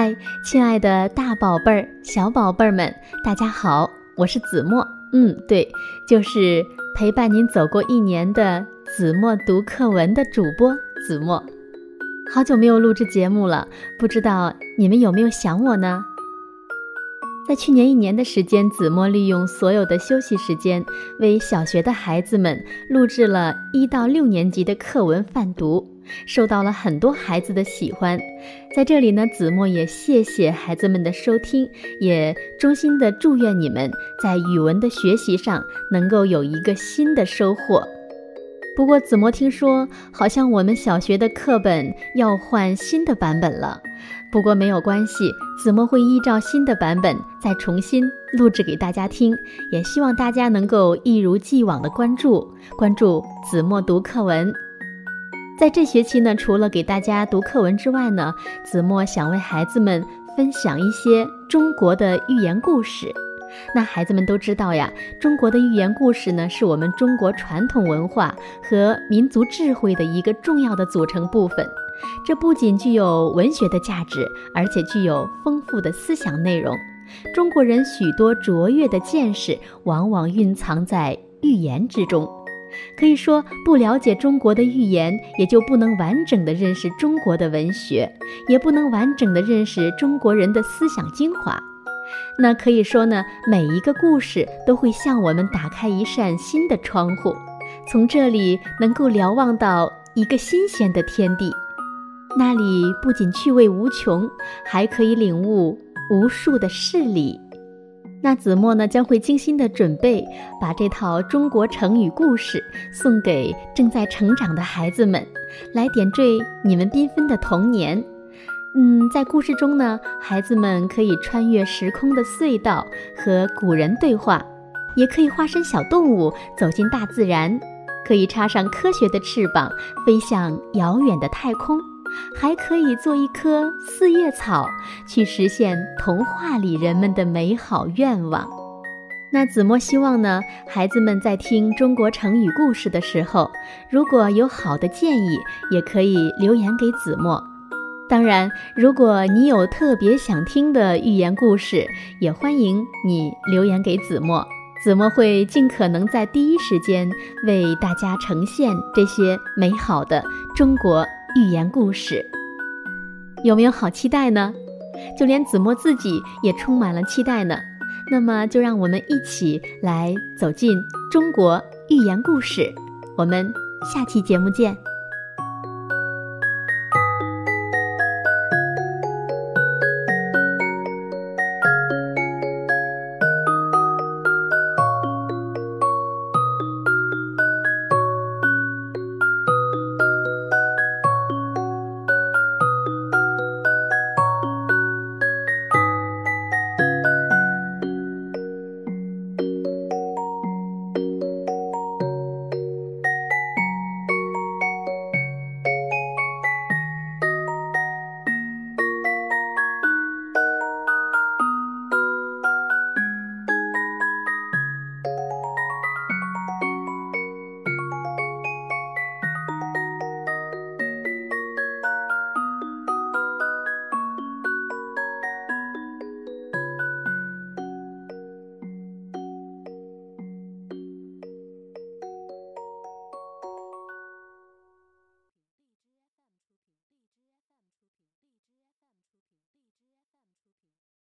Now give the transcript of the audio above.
嗨，亲爱的大宝贝儿、小宝贝儿们，大家好，我是子墨。嗯，对，就是陪伴您走过一年的子墨读课文的主播子墨。好久没有录制节目了，不知道你们有没有想我呢？在去年一年的时间，子墨利用所有的休息时间，为小学的孩子们录制了一到六年级的课文范读。受到了很多孩子的喜欢，在这里呢，子墨也谢谢孩子们的收听，也衷心的祝愿你们在语文的学习上能够有一个新的收获。不过，子墨听说好像我们小学的课本要换新的版本了，不过没有关系，子墨会依照新的版本再重新录制给大家听，也希望大家能够一如既往的关注关注子墨读课文。在这学期呢，除了给大家读课文之外呢，子墨想为孩子们分享一些中国的寓言故事。那孩子们都知道呀，中国的寓言故事呢，是我们中国传统文化和民族智慧的一个重要的组成部分。这不仅具有文学的价值，而且具有丰富的思想内容。中国人许多卓越的见识，往往蕴藏在寓言之中。可以说，不了解中国的寓言，也就不能完整的认识中国的文学，也不能完整的认识中国人的思想精华。那可以说呢，每一个故事都会向我们打开一扇新的窗户，从这里能够瞭望到一个新鲜的天地，那里不仅趣味无穷，还可以领悟无数的事理。那子墨呢，将会精心的准备，把这套中国成语故事送给正在成长的孩子们，来点缀你们缤纷的童年。嗯，在故事中呢，孩子们可以穿越时空的隧道和古人对话，也可以化身小动物走进大自然，可以插上科学的翅膀飞向遥远的太空。还可以做一棵四叶草，去实现童话里人们的美好愿望。那子墨希望呢，孩子们在听中国成语故事的时候，如果有好的建议，也可以留言给子墨。当然，如果你有特别想听的寓言故事，也欢迎你留言给子墨，子墨会尽可能在第一时间为大家呈现这些美好的中国。寓言故事有没有好期待呢？就连子墨自己也充满了期待呢。那么，就让我们一起来走进中国寓言故事。我们下期节目见。